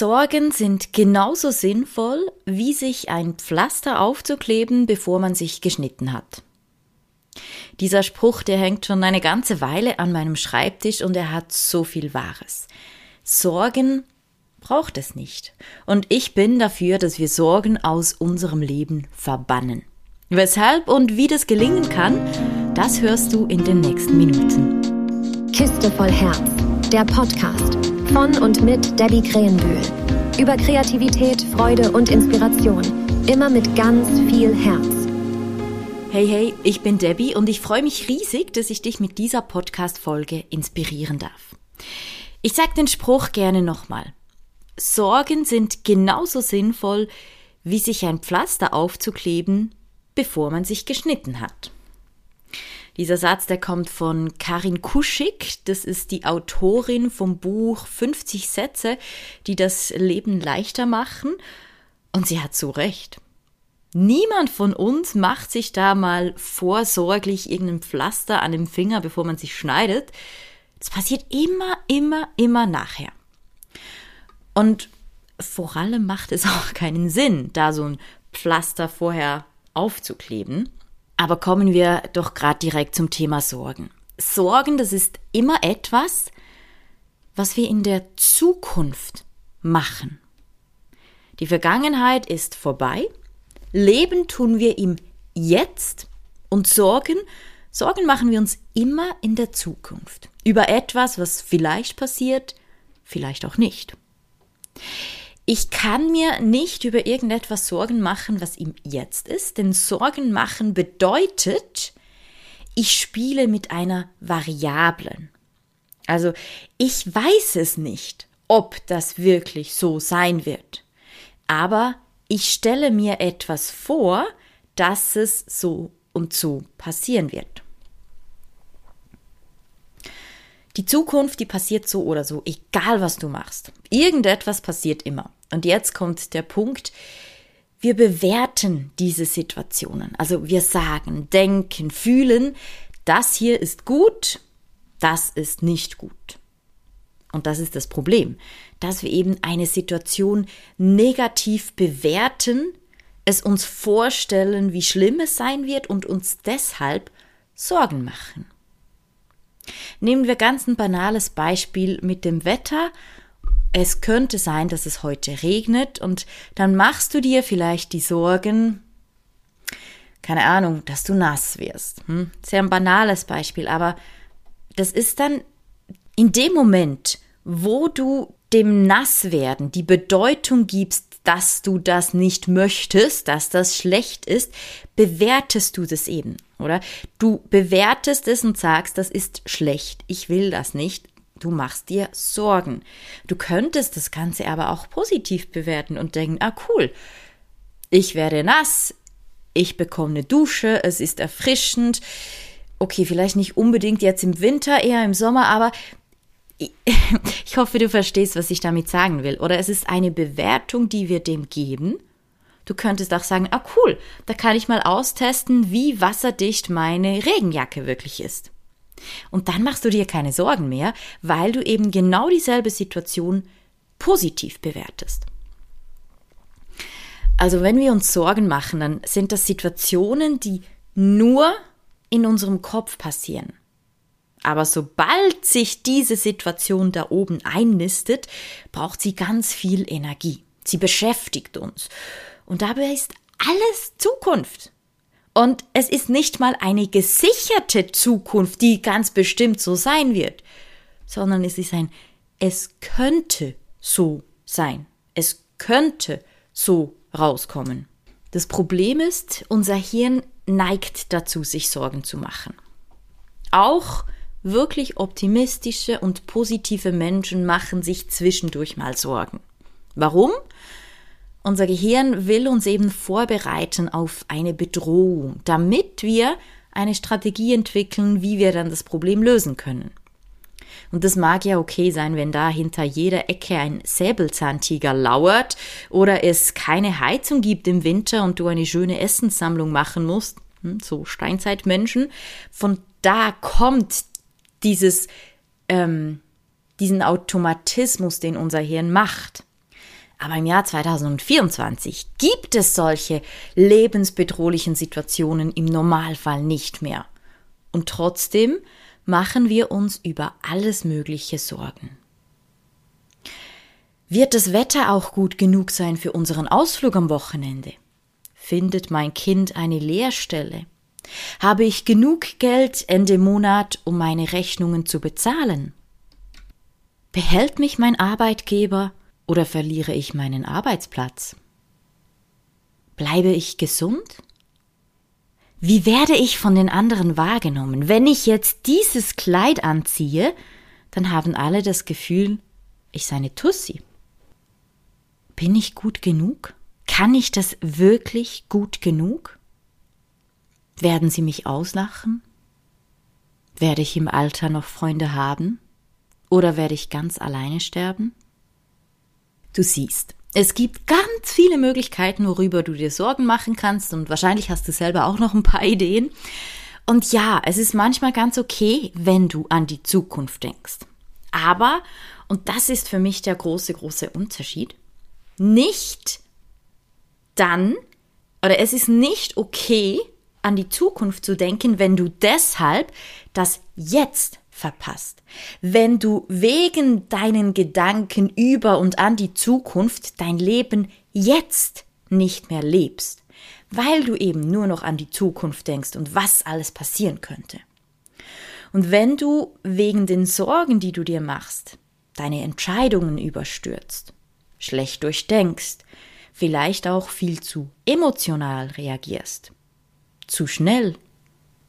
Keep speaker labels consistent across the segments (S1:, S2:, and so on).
S1: Sorgen sind genauso sinnvoll, wie sich ein Pflaster aufzukleben, bevor man sich geschnitten hat. Dieser Spruch, der hängt schon eine ganze Weile an meinem Schreibtisch und er hat so viel Wahres. Sorgen braucht es nicht. Und ich bin dafür, dass wir Sorgen aus unserem Leben verbannen. Weshalb und wie das gelingen kann, das hörst du in den nächsten Minuten.
S2: Kiste voll Herz, der Podcast von und mit Debbie Krähenbühl. Über Kreativität, Freude und Inspiration. Immer mit ganz viel Herz.
S1: Hey, hey, ich bin Debbie und ich freue mich riesig, dass ich dich mit dieser Podcast-Folge inspirieren darf. Ich sag den Spruch gerne nochmal. Sorgen sind genauso sinnvoll, wie sich ein Pflaster aufzukleben, bevor man sich geschnitten hat. Dieser Satz, der kommt von Karin Kuschig. Das ist die Autorin vom Buch 50 Sätze, die das Leben leichter machen. Und sie hat so recht. Niemand von uns macht sich da mal vorsorglich irgendein Pflaster an dem Finger, bevor man sich schneidet. Das passiert immer, immer, immer nachher. Und vor allem macht es auch keinen Sinn, da so ein Pflaster vorher aufzukleben. Aber kommen wir doch gerade direkt zum Thema Sorgen. Sorgen, das ist immer etwas, was wir in der Zukunft machen. Die Vergangenheit ist vorbei. Leben tun wir im Jetzt und Sorgen, Sorgen machen wir uns immer in der Zukunft. Über etwas, was vielleicht passiert, vielleicht auch nicht. Ich kann mir nicht über irgendetwas Sorgen machen, was ihm jetzt ist, denn Sorgen machen bedeutet, ich spiele mit einer Variablen. Also ich weiß es nicht, ob das wirklich so sein wird, aber ich stelle mir etwas vor, dass es so und so passieren wird. Die Zukunft, die passiert so oder so, egal was du machst. Irgendetwas passiert immer. Und jetzt kommt der Punkt, wir bewerten diese Situationen. Also wir sagen, denken, fühlen, das hier ist gut, das ist nicht gut. Und das ist das Problem, dass wir eben eine Situation negativ bewerten, es uns vorstellen, wie schlimm es sein wird und uns deshalb Sorgen machen. Nehmen wir ganz ein banales Beispiel mit dem Wetter es könnte sein, dass es heute regnet und dann machst du dir vielleicht die Sorgen, keine Ahnung, dass du nass wirst. Hm? Sehr ein banales Beispiel, aber das ist dann in dem Moment, wo du dem Nasswerden die Bedeutung gibst, dass du das nicht möchtest, dass das schlecht ist, bewertest du das eben, oder? Du bewertest es und sagst, das ist schlecht, ich will das nicht, Du machst dir Sorgen. Du könntest das Ganze aber auch positiv bewerten und denken, ah cool, ich werde nass, ich bekomme eine Dusche, es ist erfrischend. Okay, vielleicht nicht unbedingt jetzt im Winter, eher im Sommer, aber ich hoffe, du verstehst, was ich damit sagen will. Oder es ist eine Bewertung, die wir dem geben. Du könntest auch sagen, ah cool, da kann ich mal austesten, wie wasserdicht meine Regenjacke wirklich ist. Und dann machst du dir keine Sorgen mehr, weil du eben genau dieselbe Situation positiv bewertest. Also wenn wir uns Sorgen machen, dann sind das Situationen, die nur in unserem Kopf passieren. Aber sobald sich diese Situation da oben einnistet, braucht sie ganz viel Energie. Sie beschäftigt uns. Und dabei ist alles Zukunft. Und es ist nicht mal eine gesicherte Zukunft, die ganz bestimmt so sein wird, sondern es ist ein, es könnte so sein. Es könnte so rauskommen. Das Problem ist, unser Hirn neigt dazu, sich Sorgen zu machen. Auch wirklich optimistische und positive Menschen machen sich zwischendurch mal Sorgen. Warum? Unser Gehirn will uns eben vorbereiten auf eine Bedrohung, damit wir eine Strategie entwickeln, wie wir dann das Problem lösen können. Und das mag ja okay sein, wenn da hinter jeder Ecke ein Säbelzahntiger lauert oder es keine Heizung gibt im Winter und du eine schöne Essenssammlung machen musst, hm, so Steinzeitmenschen. Von da kommt dieses, ähm, diesen Automatismus, den unser Hirn macht. Aber im Jahr 2024 gibt es solche lebensbedrohlichen Situationen im Normalfall nicht mehr. Und trotzdem machen wir uns über alles Mögliche Sorgen. Wird das Wetter auch gut genug sein für unseren Ausflug am Wochenende? Findet mein Kind eine Lehrstelle? Habe ich genug Geld Ende Monat, um meine Rechnungen zu bezahlen? Behält mich mein Arbeitgeber oder verliere ich meinen Arbeitsplatz? Bleibe ich gesund? Wie werde ich von den anderen wahrgenommen? Wenn ich jetzt dieses Kleid anziehe, dann haben alle das Gefühl, ich sei eine Tussi. Bin ich gut genug? Kann ich das wirklich gut genug? Werden sie mich auslachen? Werde ich im Alter noch Freunde haben? Oder werde ich ganz alleine sterben? Du siehst, es gibt ganz viele Möglichkeiten, worüber du dir Sorgen machen kannst und wahrscheinlich hast du selber auch noch ein paar Ideen. Und ja, es ist manchmal ganz okay, wenn du an die Zukunft denkst. Aber, und das ist für mich der große, große Unterschied, nicht dann, oder es ist nicht okay, an die Zukunft zu denken, wenn du deshalb das Jetzt verpasst. Wenn du wegen deinen Gedanken über und an die Zukunft dein Leben jetzt nicht mehr lebst, weil du eben nur noch an die Zukunft denkst und was alles passieren könnte. Und wenn du wegen den Sorgen, die du dir machst, deine Entscheidungen überstürzt, schlecht durchdenkst, vielleicht auch viel zu emotional reagierst, zu schnell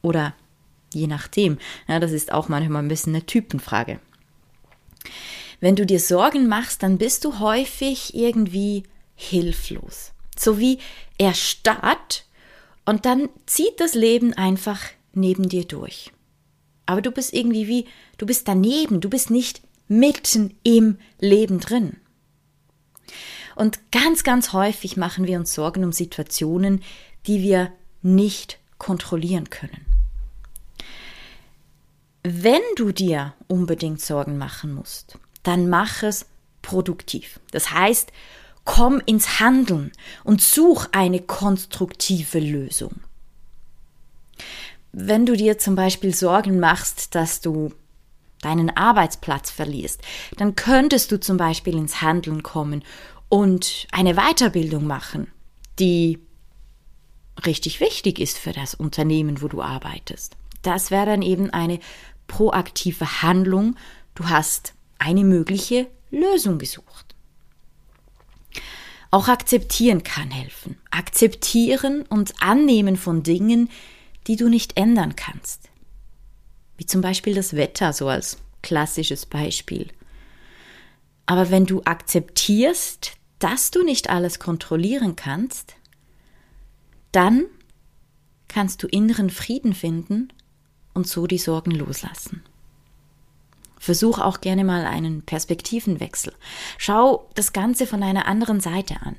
S1: oder Je nachdem. Ja, das ist auch manchmal ein bisschen eine Typenfrage. Wenn du dir Sorgen machst, dann bist du häufig irgendwie hilflos. So wie erstarrt und dann zieht das Leben einfach neben dir durch. Aber du bist irgendwie wie, du bist daneben, du bist nicht mitten im Leben drin. Und ganz, ganz häufig machen wir uns Sorgen um Situationen, die wir nicht kontrollieren können. Wenn du dir unbedingt Sorgen machen musst, dann mach es produktiv. Das heißt, komm ins Handeln und such eine konstruktive Lösung. Wenn du dir zum Beispiel Sorgen machst, dass du deinen Arbeitsplatz verlierst, dann könntest du zum Beispiel ins Handeln kommen und eine Weiterbildung machen, die richtig wichtig ist für das Unternehmen, wo du arbeitest. Das wäre dann eben eine proaktive Handlung, du hast eine mögliche Lösung gesucht. Auch akzeptieren kann helfen. Akzeptieren und annehmen von Dingen, die du nicht ändern kannst. Wie zum Beispiel das Wetter, so als klassisches Beispiel. Aber wenn du akzeptierst, dass du nicht alles kontrollieren kannst, dann kannst du inneren Frieden finden und so die Sorgen loslassen. Versuch auch gerne mal einen Perspektivenwechsel. Schau das Ganze von einer anderen Seite an.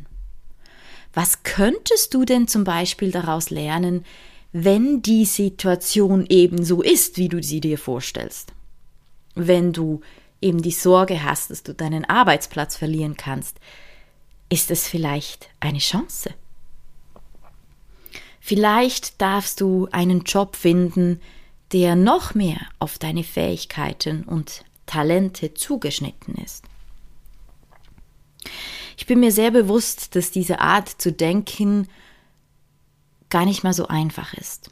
S1: Was könntest du denn zum Beispiel daraus lernen, wenn die Situation eben so ist, wie du sie dir vorstellst? Wenn du eben die Sorge hast, dass du deinen Arbeitsplatz verlieren kannst, ist es vielleicht eine Chance? Vielleicht darfst du einen Job finden, der noch mehr auf deine Fähigkeiten und Talente zugeschnitten ist. Ich bin mir sehr bewusst, dass diese Art zu denken gar nicht mal so einfach ist.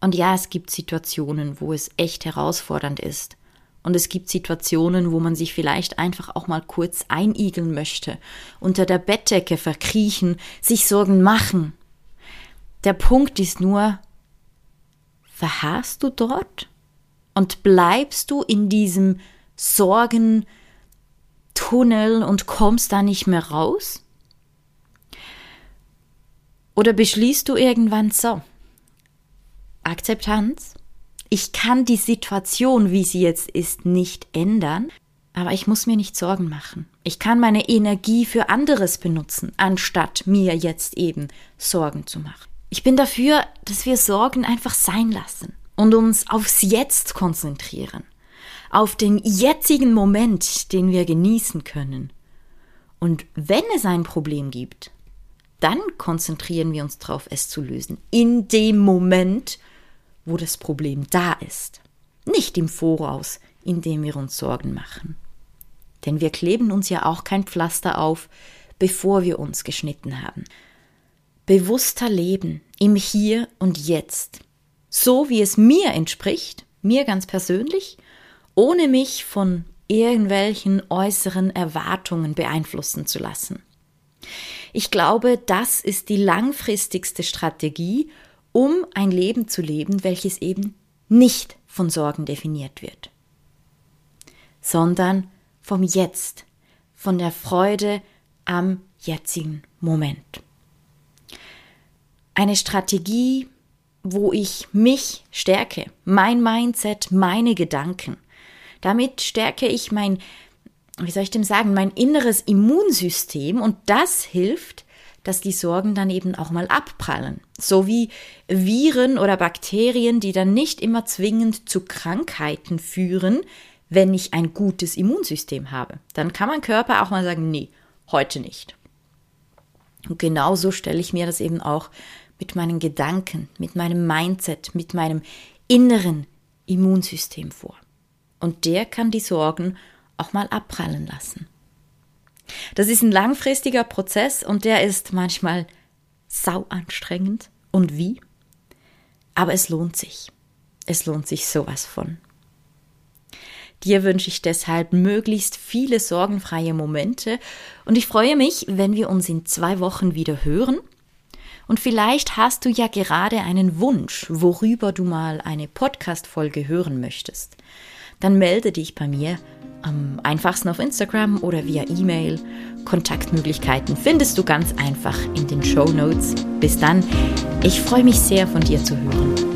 S1: Und ja, es gibt Situationen, wo es echt herausfordernd ist. Und es gibt Situationen, wo man sich vielleicht einfach auch mal kurz einigeln möchte, unter der Bettdecke verkriechen, sich Sorgen machen. Der Punkt ist nur, verharrst du dort und bleibst du in diesem Sorgentunnel und kommst da nicht mehr raus? Oder beschließt du irgendwann so? Akzeptanz? Ich kann die Situation, wie sie jetzt ist, nicht ändern, aber ich muss mir nicht Sorgen machen. Ich kann meine Energie für anderes benutzen, anstatt mir jetzt eben Sorgen zu machen. Ich bin dafür, dass wir Sorgen einfach sein lassen und uns aufs Jetzt konzentrieren, auf den jetzigen Moment, den wir genießen können Und wenn es ein Problem gibt, dann konzentrieren wir uns darauf, es zu lösen. In dem Moment, wo das Problem da ist. Nicht im Voraus, indem wir uns Sorgen machen. Denn wir kleben uns ja auch kein Pflaster auf, bevor wir uns geschnitten haben. Bewusster Leben im Hier und Jetzt, so wie es mir entspricht, mir ganz persönlich, ohne mich von irgendwelchen äußeren Erwartungen beeinflussen zu lassen. Ich glaube, das ist die langfristigste Strategie, um ein Leben zu leben, welches eben nicht von Sorgen definiert wird, sondern vom Jetzt, von der Freude am jetzigen Moment. Eine Strategie, wo ich mich stärke, mein Mindset, meine Gedanken. Damit stärke ich mein, wie soll ich dem sagen, mein inneres Immunsystem und das hilft, dass die Sorgen dann eben auch mal abprallen. So wie Viren oder Bakterien, die dann nicht immer zwingend zu Krankheiten führen, wenn ich ein gutes Immunsystem habe. Dann kann mein Körper auch mal sagen, nee, heute nicht. Und genauso stelle ich mir das eben auch mit meinen Gedanken, mit meinem Mindset, mit meinem inneren Immunsystem vor. Und der kann die Sorgen auch mal abprallen lassen. Das ist ein langfristiger Prozess und der ist manchmal sau anstrengend. Und wie? Aber es lohnt sich. Es lohnt sich sowas von. Dir wünsche ich deshalb möglichst viele sorgenfreie Momente und ich freue mich, wenn wir uns in zwei Wochen wieder hören. Und vielleicht hast du ja gerade einen Wunsch, worüber du mal eine Podcast-Folge hören möchtest. Dann melde dich bei mir am einfachsten auf Instagram oder via E-Mail. Kontaktmöglichkeiten findest du ganz einfach in den Show Notes. Bis dann, ich freue mich sehr von dir zu hören.